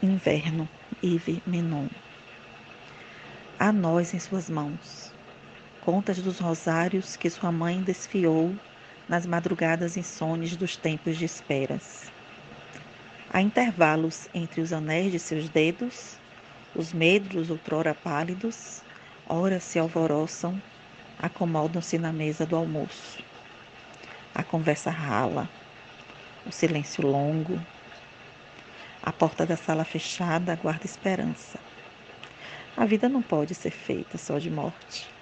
Inverno, Ive Menon. A nós em suas mãos. Contas dos rosários que sua mãe desfiou nas madrugadas insones dos tempos de esperas. Há intervalos entre os anéis de seus dedos, os medros outrora pálidos, ora se alvoroçam, acomodam-se na mesa do almoço. A conversa rala, o silêncio longo, a porta da sala fechada aguarda esperança. A vida não pode ser feita só de morte.